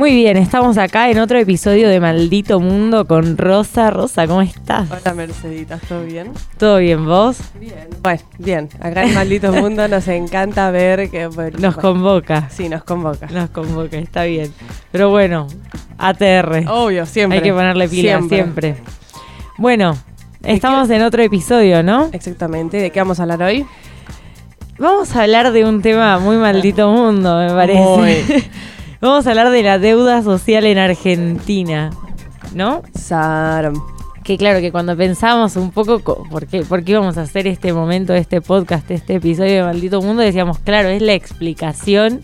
Muy bien, estamos acá en otro episodio de Maldito Mundo con Rosa. Rosa, ¿cómo estás? Hola Mercedita, ¿todo bien? ¿Todo bien vos? Bien. Bueno, bien. Acá en Maldito Mundo nos encanta ver que... bueno, Nos bueno, convoca. Sí, nos convoca. Nos convoca, está bien. Pero bueno, ATR. Obvio, siempre. Hay que ponerle pila siempre. Bueno, ¿De estamos en otro episodio, ¿no? Exactamente. ¿De qué vamos a hablar hoy? Vamos a hablar de un tema muy maldito mundo, me parece. Muy. Vamos a hablar de la deuda social en Argentina, ¿no? Sar. Que claro, que cuando pensamos un poco co- por qué, por qué íbamos a hacer este momento, este podcast, este episodio de Maldito Mundo, decíamos, claro, es la explicación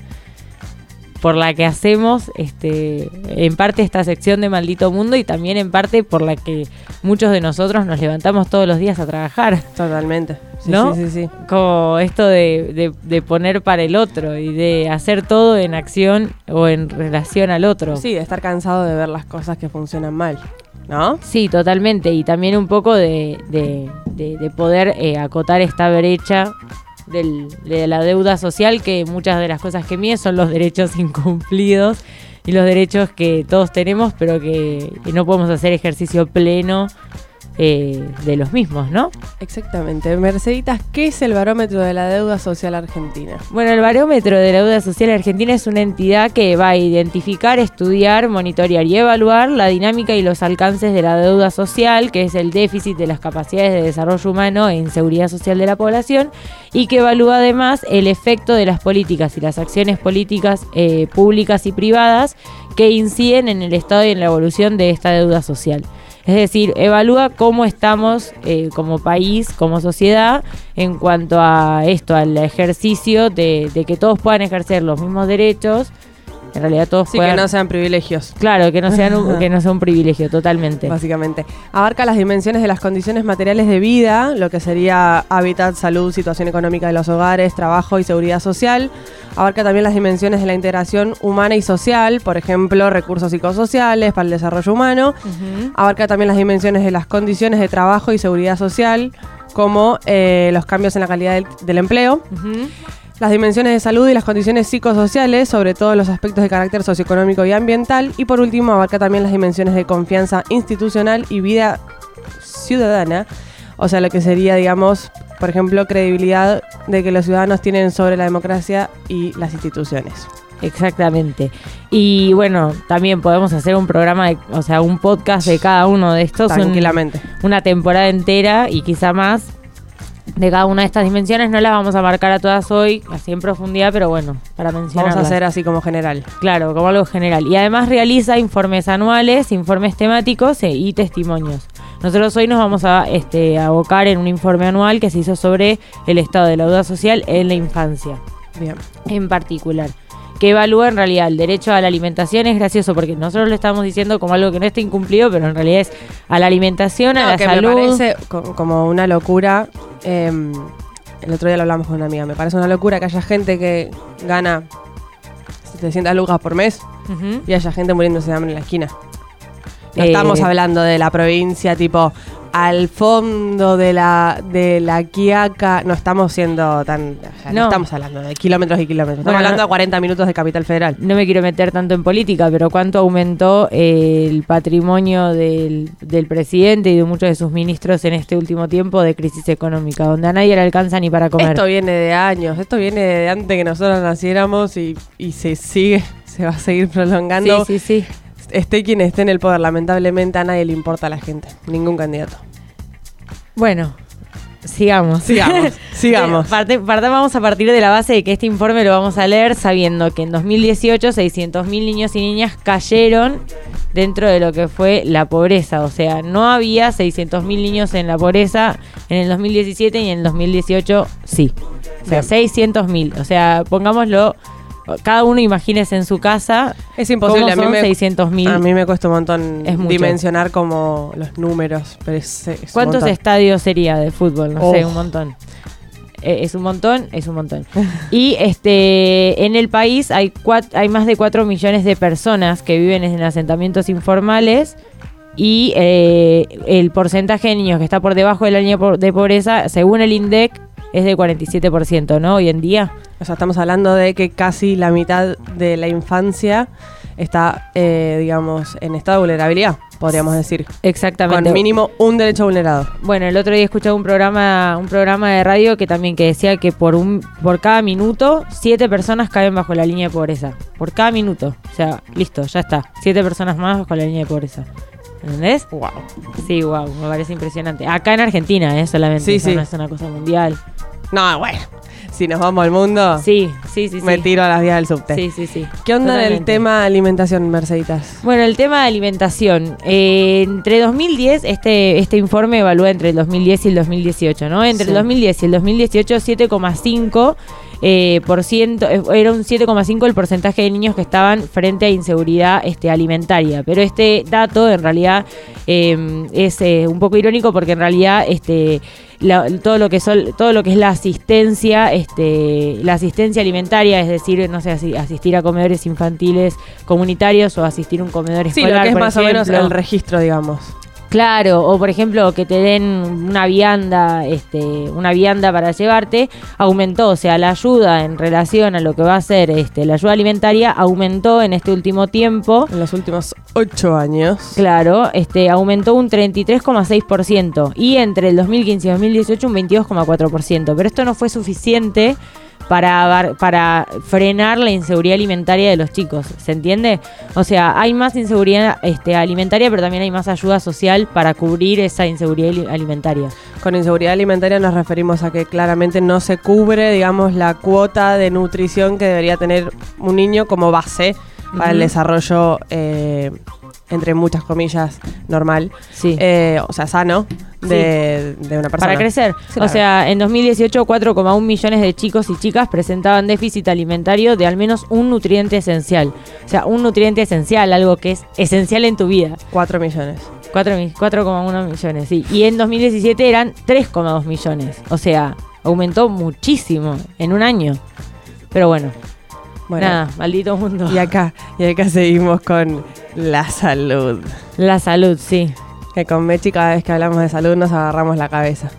por la que hacemos este en parte esta sección de Maldito Mundo y también en parte por la que muchos de nosotros nos levantamos todos los días a trabajar. Totalmente. Sí, ¿No? Sí, sí, sí. Como esto de, de- de poner para el otro y de hacer todo en acción o en relación al otro. Sí, de estar cansado de ver las cosas que funcionan mal. ¿No? Sí, totalmente. Y también un poco de, de- de- de poder eh, acotar esta brecha del- de la deuda social, que muchas de las cosas que mide son los derechos incumplidos y los derechos que todos tenemos, pero que, que no podemos hacer ejercicio pleno eh, de los mismos, ¿no? Exactamente. Merceditas, ¿qué es el barómetro de la deuda social argentina? Bueno, el barómetro de la deuda social argentina es una entidad que va a identificar, estudiar, monitorear y evaluar la dinámica y los alcances de la deuda social, que es el déficit de las capacidades de desarrollo humano e inseguridad social de la población, y que evalúa además el efecto de las políticas y las acciones políticas eh, públicas y privadas que inciden en el estado y en la evolución de esta deuda social. Es decir, evalúa cómo estamos eh, como país, como sociedad, en cuanto a esto, al ejercicio de, de que todos puedan ejercer los mismos derechos. En realidad todos Sí, puedan... que no sean privilegios. Claro, que no, sean un, que no sea un privilegio, totalmente. Básicamente. Abarca las dimensiones de las condiciones materiales de vida, lo que sería hábitat, salud, situación económica de los hogares, trabajo y seguridad social. Abarca también las dimensiones de la integración humana y social, por ejemplo, recursos psicosociales para el desarrollo humano. Abarca también las dimensiones de las condiciones de trabajo y seguridad social, como eh, los cambios en la calidad del, del empleo. Ujú. Las dimensiones de salud y las condiciones psicosociales, sobre todo los aspectos de carácter socioeconómico y ambiental. Y por último, abarca también las dimensiones de confianza institucional y vida ciudadana. O sea, lo que sería, digamos, por ejemplo, credibilidad de que los ciudadanos tienen sobre la democracia y las instituciones. Exactamente. Y bueno, también podemos hacer un programa, de, o sea, un podcast de cada uno de estos. un- Tranquilamente. una temporada entera y quizá más de cada una de estas dimensiones. No las vamos a marcar a todas hoy, así en profundidad, pero bueno, para mencionar. Vamos a hacer así como general. Claro, como algo general. Y además realiza informes anuales, informes temáticos e- y testimonios. Nosotros hoy nos vamos a este, abocar en un informe anual que se hizo sobre el estado de la deuda social en la infancia Bien. en particular, que evalúa en realidad el derecho a la alimentación. Es gracioso porque nosotros lo estamos diciendo como algo que no está incumplido, pero en realidad es a la alimentación, a la que salud. me parece co- como una locura. eh, el otro día lo hablamos con una amiga. Me parece una locura que haya gente que gana 700 lucas por mes y haya gente muriéndose de hambre en la esquina. No Eh, estamos hablando de la provincia, tipo al fondo de la de la Quiaca. No estamos siendo tan. o sea, no. No. estamos hablando de kilómetros y kilómetros. Estamos Bueno, hablando de 40 minutos de Capital Federal. No me quiero meter tanto en política, pero cuánto aumentó el patrimonio del, del presidente y de muchos de sus ministros en este último tiempo de crisis económica, donde a nadie le alcanza ni para comer. Esto viene de años. Esto viene de antes que nosotros naciéramos y, y se sigue. Se va a seguir prolongando. sí, sí, sí. Esté quien esté en el poder, lamentablemente a nadie le importa a la gente. Ningún candidato. Bueno, sigamos. Sigamos, sigamos. Parte- parte- vamos a partir de la base de que este informe lo vamos a leer sabiendo que en 2018 600.000 niños y niñas cayeron dentro de lo que fue la pobreza. O sea, no había 600.000 niños en la pobreza en el 2017 y en el 2018 sí. O sea, Bien. 600.000. O sea, pongámoslo, cada uno imagínese en su casa Es imposible. A mí, me, 600.000. a mí me cuesta un montón dimensionar como los números. Pero es, es un ¿Cuántos estadios sería de fútbol? No sé, un montón. Eh, es un montón, es un montón. Y este en el país hay, cuat- hay más de 4 millones de personas que viven en asentamientos informales y eh, el porcentaje de niños que está por debajo de la línea de pobreza, según el INDEC, es de 47%, ¿no? Hoy en día. O sea, estamos hablando de que casi la mitad de la infancia está, eh, digamos, en estado de vulnerabilidad, podríamos decir. Exactamente. Con mínimo un derecho vulnerado. Bueno, el otro día escuché un programa, un programa de radio que también que decía que por un, por cada minuto, siete personas caen bajo la línea de pobreza. Por cada minuto. O sea, listo, ya está. Siete personas más bajo la línea de pobreza. ¿Entendés? Wow. Sí, wow, me parece impresionante. Acá en Argentina, ¿eh? Solamente. Sí, sí. No es una cosa mundial. No, bueno. Si nos vamos al mundo, Sí, sí, sí, sí. me tiro a las vías del subte. Sí, sí, sí. ¿Qué onda en el Totalmente. tema alimentación, Merceditas? Bueno, el tema de alimentación. Eh, entre 2010, este, este informe evalúa entre el 2010 y el 2018, ¿no? Entre Sí. el 2010 y el 2018, 7,5 eh, por ciento, eh, era un 7,5 el porcentaje de niños que estaban frente a inseguridad este, alimentaria. Pero este dato en realidad eh, es eh, un poco irónico porque en realidad este, la- todo lo que son, todo lo que es la asistencia, este, la asistencia alimentaria, es decir, no sé, asi- asistir a comedores infantiles comunitarios o asistir a un comedor Sí, escolar. lo que es por más o menos ejemplo. el registro, digamos. Claro, o por ejemplo que te den una vianda, este, una vianda para llevarte, aumentó, o sea, la ayuda en relación a lo que va a ser este, la ayuda alimentaria aumentó en este último tiempo. En los últimos ocho años. Claro, este aumentó un 33,6% y entre el 2015 y 2018 un 22,4%, pero esto no fue suficiente para, para frenar la inseguridad alimentaria de los chicos, ¿se entiende? O sea, hay más inseguridad este, alimentaria, pero también hay más ayuda social para cubrir esa inseguridad ali- alimentaria. Con inseguridad alimentaria nos referimos a que claramente no se cubre, digamos, la cuota de nutrición que debería tener un niño como base para el desarrollo, eh, entre muchas comillas, normal. Sí. Eh, o sea, sano de, de una persona. Para crecer. O sea, en 2018 4,1 millones de chicos y chicas presentaban déficit alimentario de al menos un nutriente esencial. O sea, un nutriente esencial, algo que es esencial en tu vida. 4 millones. 4 mi- 4,1 millones, sí. Y en 2017 eran 3,2 millones. O sea, aumentó muchísimo en un año. Pero bueno, Bueno, nada, maldito mundo. y acá, y acá seguimos con la salud. La salud, sí. Que con Mechi cada vez que hablamos de salud nos agarramos la cabeza.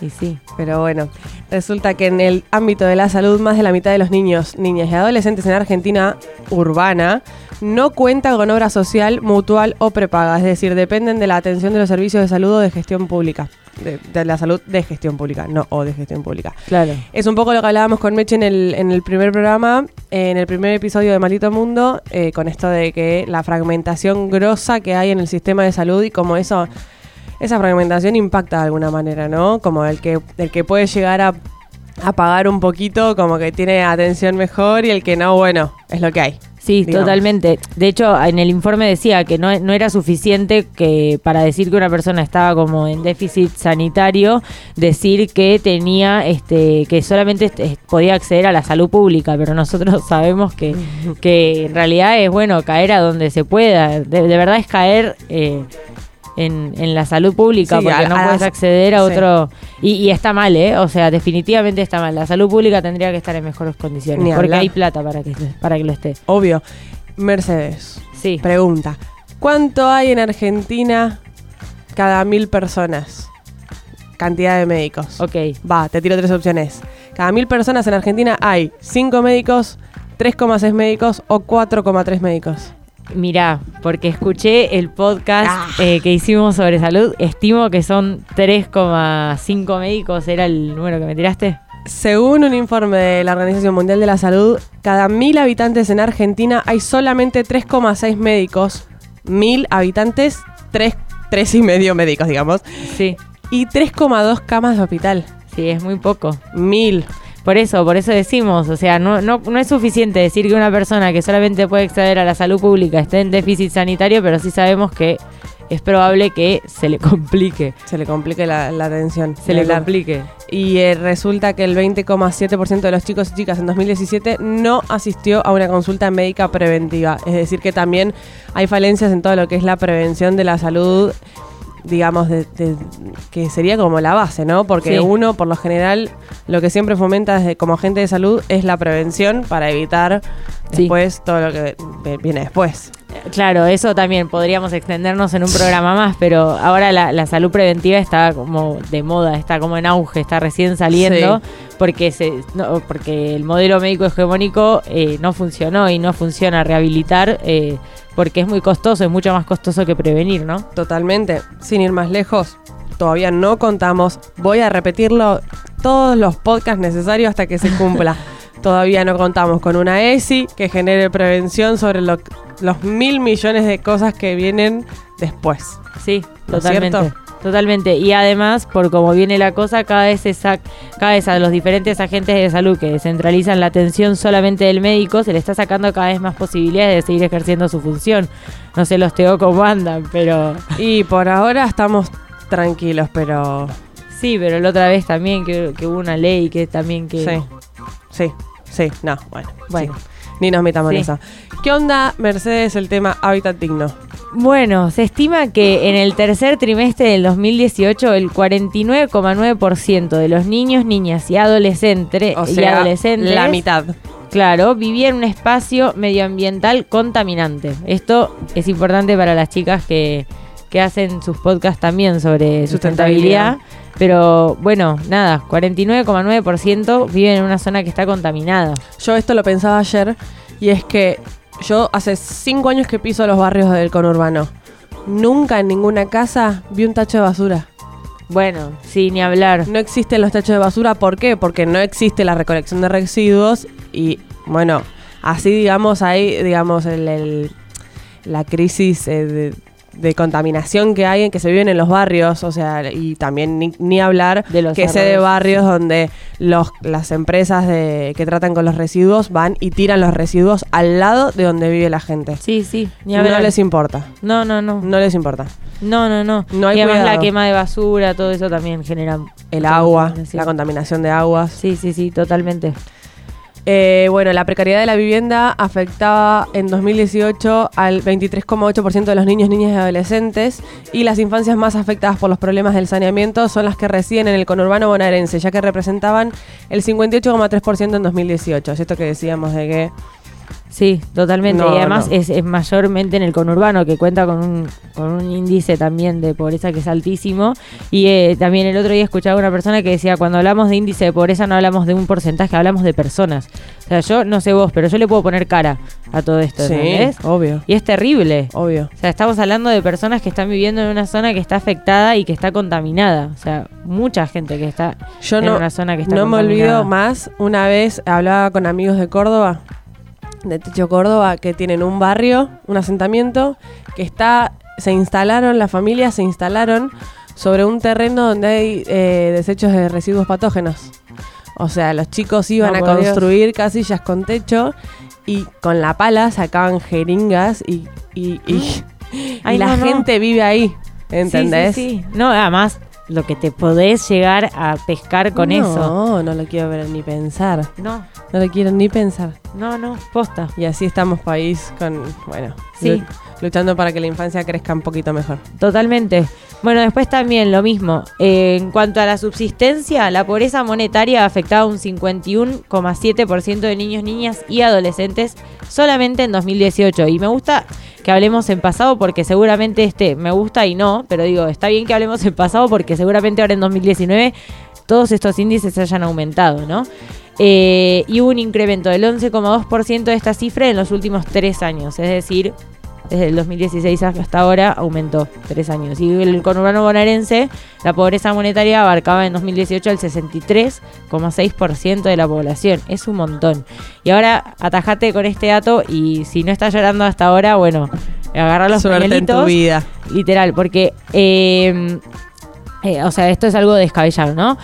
Y sí. Pero bueno, resulta que en el ámbito de la salud, más de la mitad de los niños, niñas y adolescentes en Argentina urbana no cuentan con obra social, mutual o prepaga, es decir, dependen de la atención de los servicios de salud o de gestión pública. De, de la salud de gestión pública, no o de gestión pública. Claro. Es un poco lo que hablábamos con Meche en el, en el primer programa, en el primer episodio de Maldito Mundo, eh, con esto de que la fragmentación grosa que hay en el sistema de salud y como eso, esa fragmentación impacta de alguna manera, ¿no? Como el que, el que puede llegar a, a pagar un poquito, como que tiene atención mejor y el que no, bueno, es lo que hay. Sí, digamos. totalmente. De hecho, en el informe decía que no, no era suficiente que para decir que una persona estaba como en déficit sanitario, decir que tenía, este, que solamente podía acceder a la salud pública, pero nosotros sabemos que, que en realidad es bueno caer a donde se pueda. De, de verdad es caer eh, en, en la salud pública, Sí, porque a- no a puedes las- acceder a sí. otro. Y, y está mal, ¿eh? O sea, definitivamente está mal. La salud pública tendría que estar en mejores condiciones, Ni porque hablar. hay plata para que, para que lo esté. Obvio. Mercedes, Sí. pregunta, ¿cuánto hay en Argentina cada mil personas? Cantidad de médicos. Ok. Va, te tiro tres opciones. Cada mil personas en Argentina hay 5 médicos, 3,6 médicos o 4,3 médicos. Mirá, porque escuché el podcast Ah. eh, que hicimos sobre salud, estimo que son 3,5 médicos, ¿era el número que me tiraste? Según un informe de la Organización Mundial de la Salud, cada mil habitantes en Argentina hay solamente 3,6 médicos. Mil habitantes, 3, y medio médicos, digamos. Sí, Y 3,2 camas de hospital. sí, es muy poco. Mil. Por eso, por eso decimos, o sea, no, no, no es suficiente decir que una persona que solamente puede acceder a la salud pública esté en déficit sanitario, pero sí sabemos que es probable que se le complique. Se le complique la, la atención. Se le complique. Y eh, resulta que el 20,7% de los chicos y chicas en 2017 no asistió a una consulta médica preventiva. Es decir, que también hay falencias en todo lo que es la prevención de la salud, digamos, de, de- que sería como la base, ¿no? Porque Sí. uno, por lo general, lo que siempre fomenta desde como agente de salud es la prevención para evitar Sí. después todo lo que viene después. Claro, eso también podríamos extendernos en un programa más, pero ahora la, la salud preventiva está como de moda, está como en auge, está recién saliendo, porque se, no, porque el modelo médico hegemónico eh, no funcionó y no funciona rehabilitar eh, porque es muy costoso, es mucho más costoso que prevenir, ¿no? Totalmente. Sin ir más lejos, todavía no contamos. Voy a repetirlo todos los podcasts necesarios hasta que se cumpla. todavía no contamos con una ESI que genere prevención sobre lo- los mil millones de cosas que vienen después. Sí, ¿No es totalmente. cierto? Totalmente. Y además, por cómo viene la cosa, cada vez, se cada vez a los diferentes agentes de salud que descentralizan la atención solamente del médico, se le está sacando cada vez más posibilidades de seguir ejerciendo su función. No sé los TEO cómo andan, pero Y por ahora estamos tranquilos, pero sí, pero la otra vez también que, que hubo una ley que también que... sí, sí, sí, no, bueno, Bueno. sí. Ni nos metamos en Sí. eso. ¿Qué onda, Mercedes, el tema hábitat digno? Bueno, se estima que en el tercer trimestre del 2018 el 49,9% de los niños, niñas y adolescentes, O y adolescentes la mitad. Claro, vivía en un espacio medioambiental contaminante. Esto es importante para las chicas que, que hacen sus podcasts también sobre Sustentabilidad. sustentabilidad. Pero bueno, nada, 49,9% viven en una zona que está contaminada. Yo esto lo pensaba ayer y es que yo hace cinco años que piso los barrios del conurbano. Nunca en ninguna casa vi un tacho de basura. Bueno, sí, ni hablar. No existen los tachos de basura. ¿Por qué? Porque no existe la recolección de residuos y, bueno, así digamos hay, digamos, el, el- la crisis eh, de, de contaminación que hay en que se viven en los barrios, o sea, y también ni, ni hablar De los que sé de barrios donde los, las empresas de, que tratan con los residuos van y tiran los residuos al lado de donde vive la gente. Sí, sí, ni No les importa, No, no, no. no les importa. No, no, no. No hay y además cuidado. la quema de basura, todo eso también genera... El agua, la contaminación de aguas. Sí, sí, sí, totalmente. Eh, bueno, la precariedad de la vivienda afectaba en 2018 al 23,8% de los niños, niñas y adolescentes y las infancias más afectadas por los problemas del saneamiento son las que residen en el conurbano bonaerense, ya que representaban el 58,3% en 2018. Es esto que decíamos de que Sí, totalmente. No, y además no. es, es mayormente en el conurbano, que cuenta con un, con un índice también de pobreza que es altísimo. Y eh, también el otro día escuchaba a una persona que decía, cuando hablamos de índice de pobreza no hablamos de un porcentaje, hablamos de personas. O sea, yo no sé vos, pero yo le puedo poner cara a todo esto, sí, ¿entendés? obvio, Y es terrible. obvio. O sea, estamos hablando de personas que están viviendo en una zona que está afectada y que está contaminada. O sea, mucha gente que está Yo en no, una zona que está no me contaminada. olvido más, una vez hablaba con amigos de Córdoba, de Techo Córdoba, que tienen un barrio, un asentamiento, que está, se instalaron, las familias se instalaron sobre un terreno donde hay eh, desechos de residuos patógenos. O sea, los chicos iban No, a Dios. construir casillas con techo y con la pala sacaban jeringas y, y, y- la no. gente vive ahí, ¿entendés? Sí, sí, sí. No, además, lo que te podés llegar a pescar con no, eso. No, no lo quiero ver ni pensar. No, No lo quiero ni pensar. no, no, posta. Y así estamos país con, bueno, Sí. Luchando para que la infancia crezca un poquito mejor. Totalmente. Bueno, después también lo mismo. Eh, en cuanto a la subsistencia, la pobreza monetaria afectaba a un 51,7% de niños, niñas y adolescentes solamente en 2018. Y me gusta que hablemos en pasado porque seguramente este me gusta y no, pero digo, está bien que hablemos en pasado porque seguramente ahora en 2019 todos estos índices hayan aumentado, ¿no? Eh, y hubo un incremento del 11,2% de esta cifra en los últimos tres años, es decir, desde el 2016 hasta ahora aumentó tres años. Y el conurbano bonaerense, la pobreza monetaria abarcaba en 2018 el 63,6% de la población. Es un montón. Y ahora atajate con este dato y si no estás llorando hasta ahora, bueno, agarra los Suerte en tu pañuelitos. vida. Literal, porque, eh, eh, o sea, esto es algo descabellado, ¿no?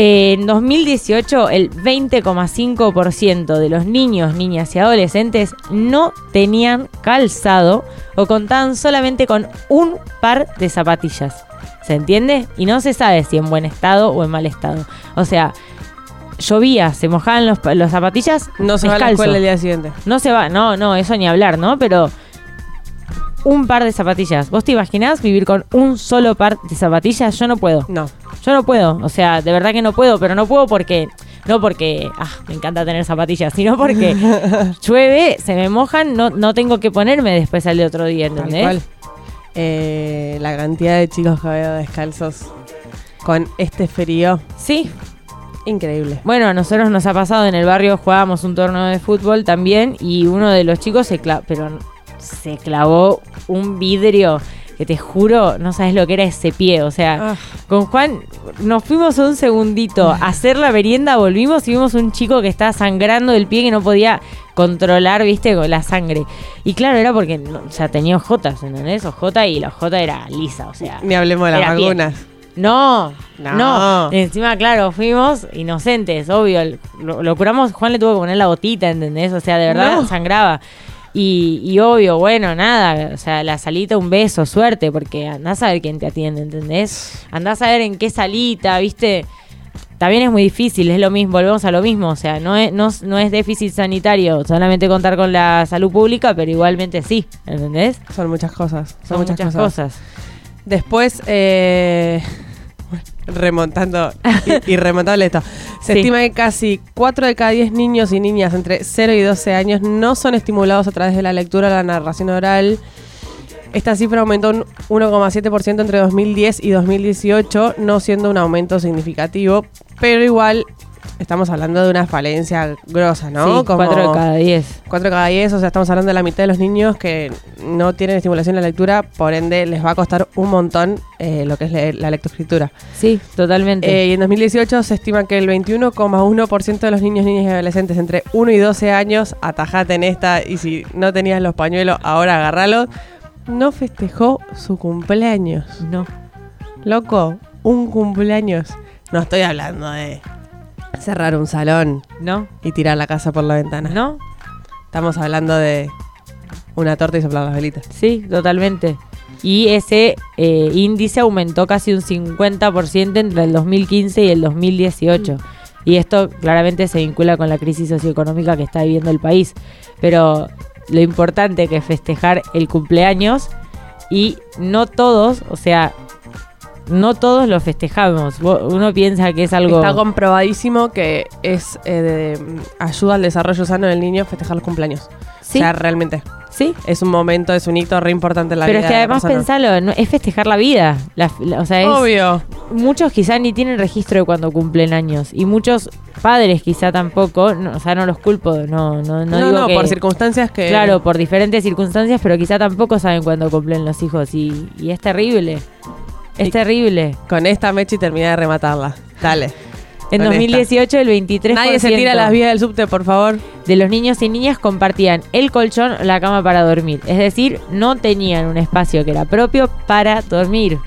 En 2018, el 20,5% de los niños, niñas y adolescentes no tenían calzado o contaban solamente con un par de zapatillas. ¿Se entiende? Y no se sabe si en buen estado o en mal estado. O sea, llovía, se mojaban los, los zapatillas. No se va a la descalzo. escuela el día siguiente. No se va, no, no, eso ni hablar, ¿no? Pero un par de zapatillas. ¿Vos te imaginás vivir con un solo par de zapatillas? Yo no puedo. No. Yo no puedo. O sea, de verdad que no puedo, pero no puedo porque no porque ah, me encanta tener zapatillas, sino porque llueve, se me mojan, no, no tengo que ponerme después al de otro día, ¿entendés? Eh, la cantidad de chicos que veo descalzos con este frío, Sí, increíble. Bueno, a nosotros nos ha pasado en el barrio, jugábamos un torneo de fútbol también y uno de los chicos se clavó, pero se clavó un vidrio que te juro, no sabes lo que era ese pie. O sea, Ah. con Juan nos fuimos un segundito a hacer la merienda, volvimos y vimos un chico que estaba sangrando del pie que no podía controlar, viste, con la sangre. Y claro, era porque, no- o sea, tenía ojotas, ¿entendés? Ojota y la ojota era lisa, o sea. Ni hablemos de las vacunas. No, No. no, Encima, claro, fuimos inocentes, obvio. Lo, lo curamos, Juan le tuvo que poner la gotita, ¿entendés? O sea, de verdad No. sangraba. Y, y obvio, bueno, nada, o sea, la salita, un beso, suerte, porque andás a ver quién te atiende, ¿entendés? Andás a ver en qué salita, ¿viste? También es muy difícil, es lo mismo, volvemos a lo mismo, o sea, no es, no, no es déficit sanitario solamente contar con la salud pública, pero igualmente sí, ¿entendés? Son muchas cosas. Son, Son muchas, muchas cosas. cosas. Después, eh, remontando y, y remontable esto. Se Sí. estima que casi 4 de cada 10 niños y niñas entre 0 y 12 años no son estimulados a través de la lectura o la narración oral. Esta cifra aumentó un 1,7% entre 2010 y 2018, no siendo un aumento significativo, pero igual estamos hablando de una falencia grosa, ¿no? Sí, cuatro de cada diez. 4 cada 10, o sea, estamos hablando de la mitad de los niños que no tienen estimulación en la lectura, por ende les va a costar un montón eh, lo que es le- la lectoescritura. Sí, totalmente. Eh, y en 2018 se estima que el 21,1% de los niños, niñas y adolescentes entre 1 y 12 años, atajate en esta y si no tenías los pañuelos, ahora agarralos, no festejó su cumpleaños. no. Loco, un cumpleaños. No estoy hablando de cerrar un salón ¿No? y tirar la casa por la ventana. ¿No? Estamos hablando de una torta y soplar las velitas. Sí, totalmente. Y ese eh, índice aumentó casi un 50% entre el 2015 y el 2018. Y esto claramente se vincula con la crisis socioeconómica que está viviendo el país. Pero lo importante que es festejar el cumpleaños y no todos, o sea, no todos lo festejamos. Uno piensa que es algo... Está comprobadísimo que es eh, de, ayuda al desarrollo sano del niño festejar los cumpleaños. Sí, O sea, realmente. sí. Es un momento, es un hito re importante en la Pero vida. es que además pensalo, no- es festejar la vida. La- la- o sea, es, Obvio. muchos quizá ni tienen registro de cuando cumplen años y muchos padres quizá tampoco, no, o sea, no los culpo, no no no, No, digo no, que- por circunstancias que. Claro, por diferentes circunstancias, pero quizá tampoco saben cuándo cumplen los hijos y, y es terrible. Es terrible. Con esta mecha y terminé de rematarla. Dale. En con 2018 el 23% Nadie se tira a las vías del subte, por favor. de los niños y niñas compartían el colchón o la cama para dormir, es decir, no tenían un espacio que era propio para dormir.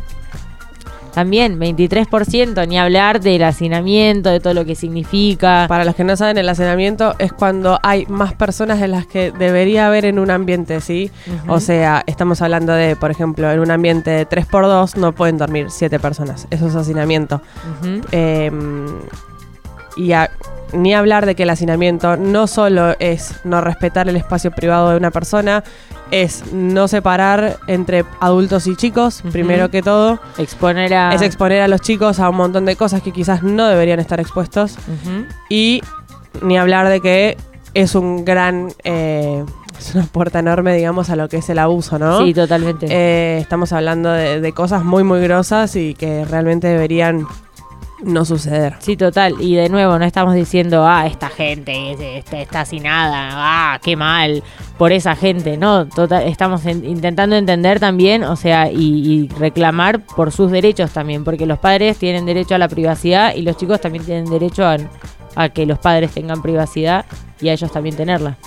También 23%, ni hablar del hacinamiento, de todo lo que significa. Para los que no saben, el hacinamiento es cuando hay más personas de las que debería haber en un ambiente, ¿sí? O sea, estamos hablando de, por ejemplo, en un ambiente de 3x2 no pueden dormir 7 personas. Eso es hacinamiento. Eh, y a- ni hablar de que el hacinamiento no solo es no respetar el espacio privado de una persona, es no separar entre adultos y chicos, primero que todo. Exponer a... Es exponer a los chicos a un montón de cosas que quizás no deberían estar expuestos. Y ni hablar de que es un gran... eh, es una puerta enorme, digamos, a lo que es el abuso, ¿no? Sí, totalmente. Eh, estamos hablando de, de cosas muy, muy grosas y que realmente deberían no suceder. Sí, total. Y de nuevo, no estamos diciendo, ah, esta gente es- está, está sin nada, ah, qué mal por esa gente. No, total, estamos en- intentando entender también, o sea, y, y reclamar por sus derechos también, porque los padres tienen derecho a la privacidad y los chicos también tienen derecho a, a que los padres tengan privacidad y a ellos también tenerla.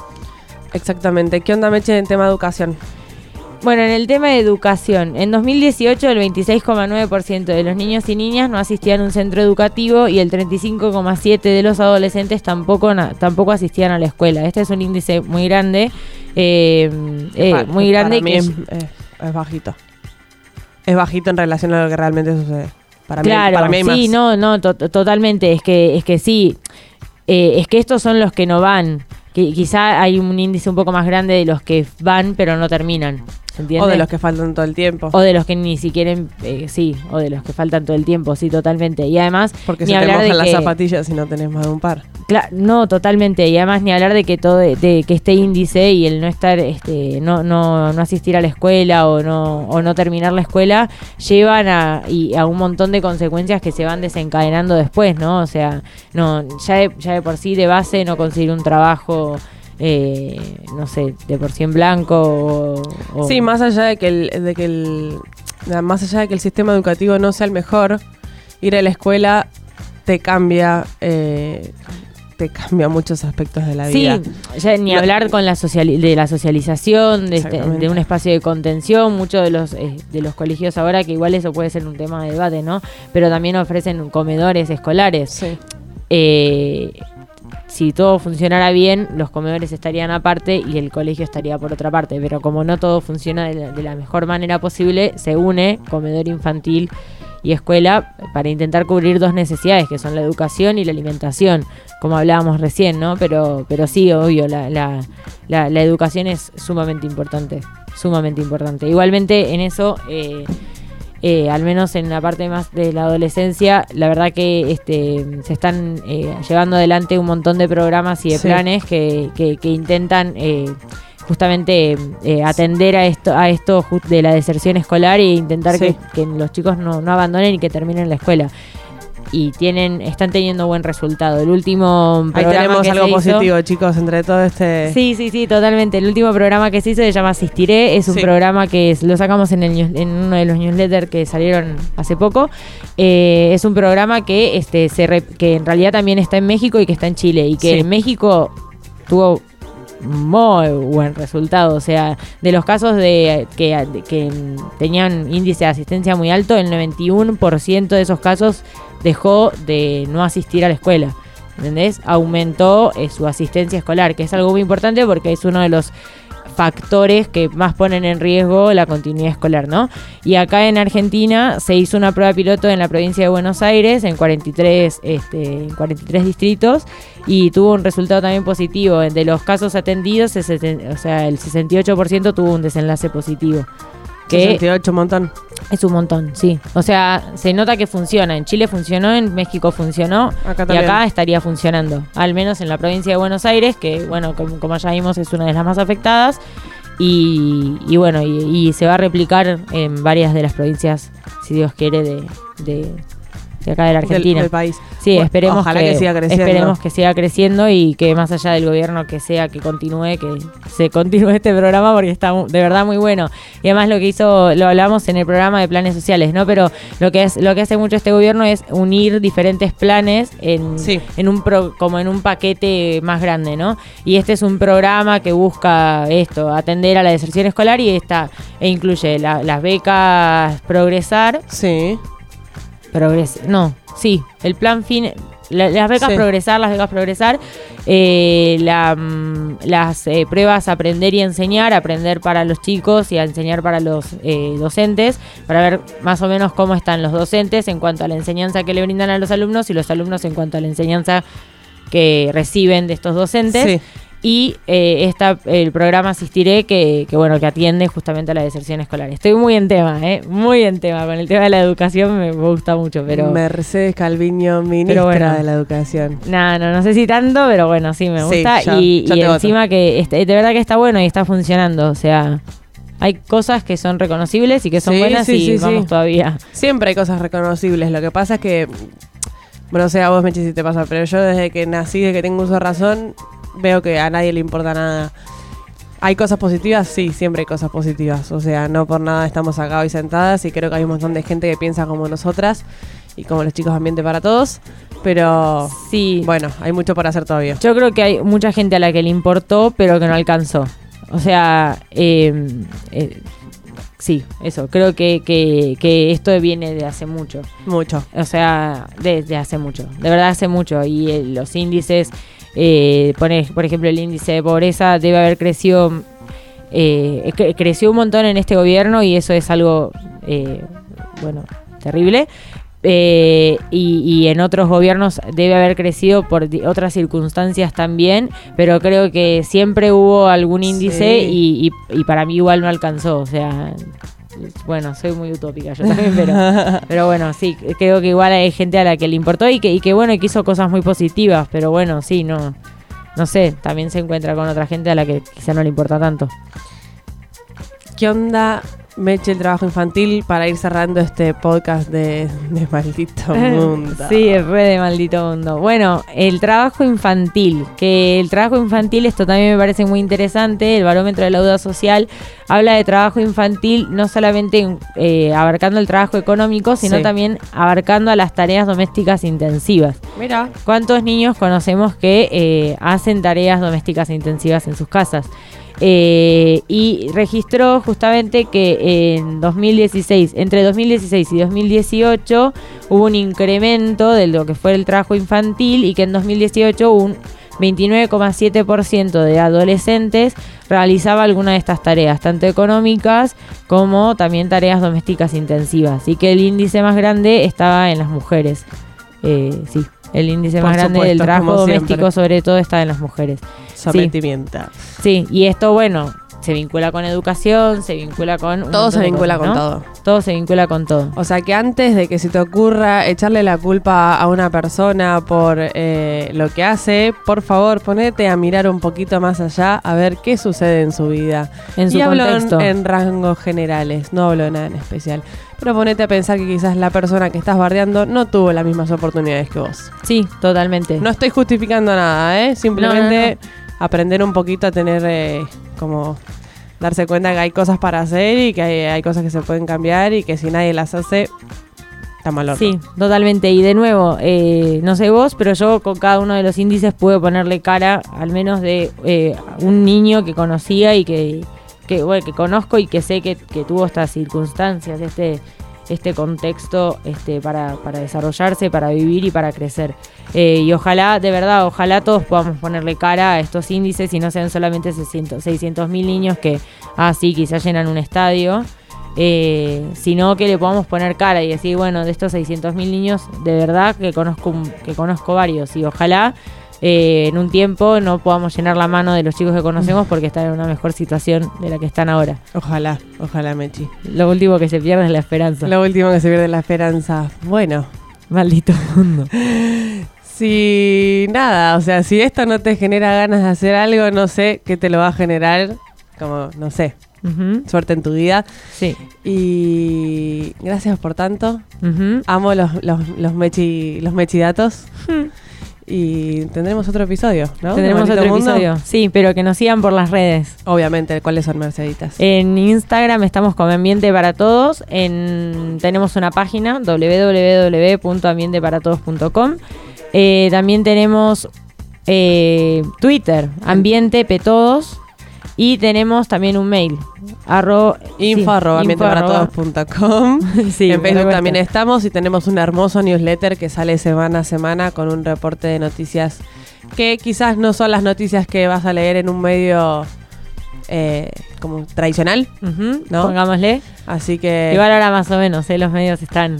Exactamente. ¿Qué onda, Meche, en tema de educación? Bueno, en el tema de educación, en 2018 el 26,9% de los niños y niñas no asistían a un centro educativo y el 35,7% de los adolescentes tampoco, tampoco asistían a la escuela. Este es un índice muy grande, eh, eh, Pa- muy grande Para mí que es, es- es bajito. Es bajito en relación a lo que realmente sucede. Para mí, claro, para mí hay sí, más. no, no, to- totalmente. Es que, es que sí, eh, es que estos son los que no van. Que quizá hay un índice un poco más grande de los que van pero no terminan. ¿Se entiende? O de los que faltan todo el tiempo. O de los que ni siquiera, eh, sí, o de los que faltan todo el tiempo, sí, totalmente. Y además, Porque ni se te hablar de mojan las que- zapatillas si no tenés más de un par. Cla- no, totalmente. Y además ni hablar de que todo, de que este índice y el no estar, este, no, no, no asistir a la escuela o no, o no terminar la escuela llevan a, y a un montón de consecuencias que se van desencadenando después, ¿no? O sea, no, ya de, ya de por sí de base no conseguir un trabajo, eh, no sé, de por sí en blanco o, o- Sí, más allá de que el, de que el, más allá de que el sistema educativo no sea el mejor, ir a la escuela te cambia, eh, te cambia muchos aspectos de la Sí, vida. ya ni hablar con la sociali- de la socialización, de, este- de un espacio de contención, muchos de los eh, de los colegios ahora, que igual eso puede ser un tema de debate, ¿no? Pero también ofrecen comedores escolares. Sí. Eh, si todo funcionara bien, los comedores estarían aparte y el colegio estaría por otra parte. Pero como no todo funciona de la, de la mejor manera posible, se une comedor infantil y escuela para intentar cubrir dos necesidades, que son la educación y la alimentación, como hablábamos recién, ¿no? Pero, pero sí, obvio, la, la, la, la educación es sumamente importante, sumamente importante. Igualmente en eso... eh, eh, al menos en la parte más de la adolescencia, la verdad que este, se están eh, llevando adelante un montón de programas y de Sí. planes que, que- que intentan eh, justamente eh, atender a esto a esto de la deserción escolar e intentar Sí. que, que los chicos no, no abandonen y que terminen la escuela. Y tienen están teniendo buen resultado. El último Ahí tenemos algo hizo- positivo, chicos, entre todo este... Sí, sí, sí, totalmente. El último programa que se hizo se llama Asistiré. Es un Sí. programa que es- lo sacamos en, el en uno de los newsletters que salieron hace poco. Eh, es un programa que, este, se re- que en realidad también está en México y que está en Chile. Y que Sí. en México tuvo muy buen resultado. O sea, de los casos de que, que tenían índice de asistencia muy alto, el 91% de esos casos dejó de no asistir a la escuela. ¿Entendés? Aumentó eh, su asistencia escolar, que es algo muy importante porque es uno de los factores que más ponen en riesgo la continuidad escolar, ¿no? Y acá en Argentina se hizo una prueba piloto en la provincia de Buenos Aires en 43, este, en 43 distritos y tuvo un resultado también positivo. De los casos atendidos, o sea, el 68% tuvo un desenlace positivo. Que 68, un montón. es un montón, sí. O sea, se nota que funciona. En Chile funcionó, en México funcionó Acá y acá estaría funcionando. Al menos en la provincia de Buenos Aires, que bueno, como, como ya vimos es una de las más afectadas. Y, y bueno, y, y se va a replicar en varias de las provincias, si Dios quiere, de, de, de acá de la Del- Argentina. Del, país. Sí, Bueno, esperemos ojalá que, que siga creciendo. Esperemos que siga creciendo y que más allá del gobierno que sea que continúe, que se continúe este programa porque está de verdad muy bueno. Y además lo que hizo, lo hablamos en el programa de planes sociales, ¿no? Pero lo que es, lo que hace mucho este gobierno es unir diferentes planes en, Sí. en un pro- como en un paquete más grande, ¿no? Y este es un programa que busca esto, atender a la deserción escolar y está, e incluye la- las becas progresar, Sí. Progres no, sí, el plan fin, la- las becas Sí. progresar, las becas progresar, eh, la, mm, las eh, pruebas aprender y enseñar, aprender para los chicos y a enseñar para los eh, docentes, para ver más o menos cómo están los docentes en cuanto a la enseñanza que le brindan a los alumnos y los alumnos en cuanto a la enseñanza que reciben de estos docentes Sí. Y eh, esta, el programa Asistiré que, que, bueno que atiende justamente a la deserción escolar. Estoy muy en tema, ¿eh? muy en tema. Con el tema de la educación me, gusta mucho, pero Mercedes Calviño, ministra bueno. de la Educación. nada, no, no sé si tanto, pero bueno, sí me Sí, gusta y, voto. encima que este, de verdad que está bueno y está funcionando, o sea, hay cosas que son reconocibles y que son Sí, buenas sí, y vamos todavía. Siempre hay cosas reconocibles. Lo que pasa es que. Bueno, o sea, a vos, Mechi, si te pasa, pero yo desde que nací, desde que tengo uso de razón, veo que a nadie le importa nada. ¿Hay cosas positivas? Sí, siempre hay cosas positivas. O sea, no por nada estamos acá hoy sentadas y creo que hay un montón de gente que piensa como nosotras y como los chicos Ambiente para Todos. Pero Sí, bueno, hay mucho por hacer todavía. Yo creo que hay mucha gente a la que le importó, pero que no alcanzó. O sea, eh, eh, sí, eso. Creo que, que, que esto viene de hace mucho. Mucho. O sea, desde hace mucho. De verdad hace mucho. Y eh, los índices, eh, pone, por ejemplo, el índice de pobreza debe haber crecido, eh, cre- creció un montón en este gobierno y eso es algo, eh, bueno, terrible. eh, y, y en otros gobiernos debe haber crecido por otras circunstancias también, pero creo que siempre hubo algún índice Sí. y, y- y para mí igual no alcanzó, o sea, bueno, soy muy utópica yo también, pero, pero bueno, sí, creo que igual hay gente a la que le importó y que, y que bueno, y que hizo cosas muy positivas, pero bueno, sí, no, no sé, también se encuentra con otra gente a la que quizá no le importa tanto. ¿Qué onda, Meche, el trabajo infantil para ir cerrando este podcast de, de maldito mundo? Sí, es re de maldito mundo. Bueno, el trabajo infantil, que el trabajo infantil, esto también me parece muy interesante, el barómetro de la duda social habla de trabajo infantil no solamente eh, abarcando el trabajo económico, sino Sí. también abarcando a las tareas domésticas intensivas. Mira, ¿Cuántos niños conocemos que eh, hacen tareas domésticas intensivas en sus casas? Eh, y registró justamente que en 2016, entre 2016 y 2018, hubo un incremento de lo que fue el trabajo infantil y que en 2018 un 29,7% de adolescentes realizaba alguna de estas tareas, tanto económicas como también tareas domésticas intensivas. Y que el índice más grande estaba en las mujeres. Eh, sí, el índice Por más grande del trabajo doméstico sobre todo está en las mujeres. Sometimiento. Sí, y esto, bueno, se vincula con educación, se vincula con... Todo se vincula cosas, con ¿no? todo. Todo se vincula con todo. O sea que antes de que se te ocurra echarle la culpa a una persona por eh, lo que hace, por favor ponete a mirar un poquito más allá a ver qué sucede en su vida. En su y hablo en, contexto. en rangos generales, no hablo de nada en especial. Pero ponete a pensar que quizás la persona que estás bardeando no tuvo las mismas oportunidades que vos. Sí, totalmente. No estoy justificando nada, ¿eh? Simplemente No, aprender un poquito a tener eh, como darse cuenta que hay cosas para hacer y que hay, cosas que se pueden cambiar y que si nadie las hace, está mal. Sí, totalmente. Y de nuevo, eh, no sé vos, pero yo con cada uno de los índices pude ponerle cara al menos de eh, un niño que conocía y que, que, bueno, que conozco y que sé que, que tuvo estas circunstancias, este, este contexto este, para, para desarrollarse, para vivir y para crecer. Eh, y ojalá, de verdad, ojalá todos podamos ponerle cara a estos índices y no sean solamente 600 mil niños que, ah, sí, quizás llenan un estadio eh, sino que le podamos poner cara y decir, bueno, de estos 600.000 niños, de verdad que conozco, que conozco varios y ojalá eh, en un tiempo no podamos llenar la mano de los chicos que conocemos porque están en una mejor situación de la que están ahora. Ojalá, ojalá, Mechi. Lo último que se pierde es la esperanza. Lo último que se pierde es la esperanza. Bueno, Maldito mundo. si nada, o sea, si esto no te genera ganas de hacer algo, no sé qué te lo va a generar. Como, no sé, suerte en tu vida. Sí. Y gracias por tanto. Amo los, los, los, mechi, los mechidatos. Y tendremos otro episodio, ¿no? Tendremos otro Mundo. episodio. Sí, pero que nos sigan por las redes. Obviamente, ¿cuáles son Merceditas? En Instagram estamos como Ambiente para Todos. En, tenemos una página www.ambienteparatodos.com. Eh, también tenemos eh, Twitter, Ambiente Todos. Y tenemos también un mail. Arro, Info sí, arroba info arroba- ambienteparatodos.com. Sí, en Facebook también estamos y tenemos un hermoso newsletter que sale semana a semana con un reporte de noticias que quizás no son las noticias que vas a leer en un medio eh, como tradicional. ¿No? Pongámosle. Así que Igual ahora más o menos, ¿eh? los medios están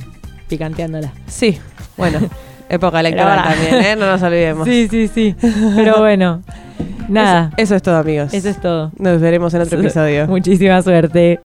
picanteándola. sí, bueno, época electoral también, ¿eh? no nos olvidemos. Sí, sí, sí. Pero bueno, nada. Eso, eso es todo, amigos. Eso es todo. Nos veremos en otro episodio. Muchísima suerte.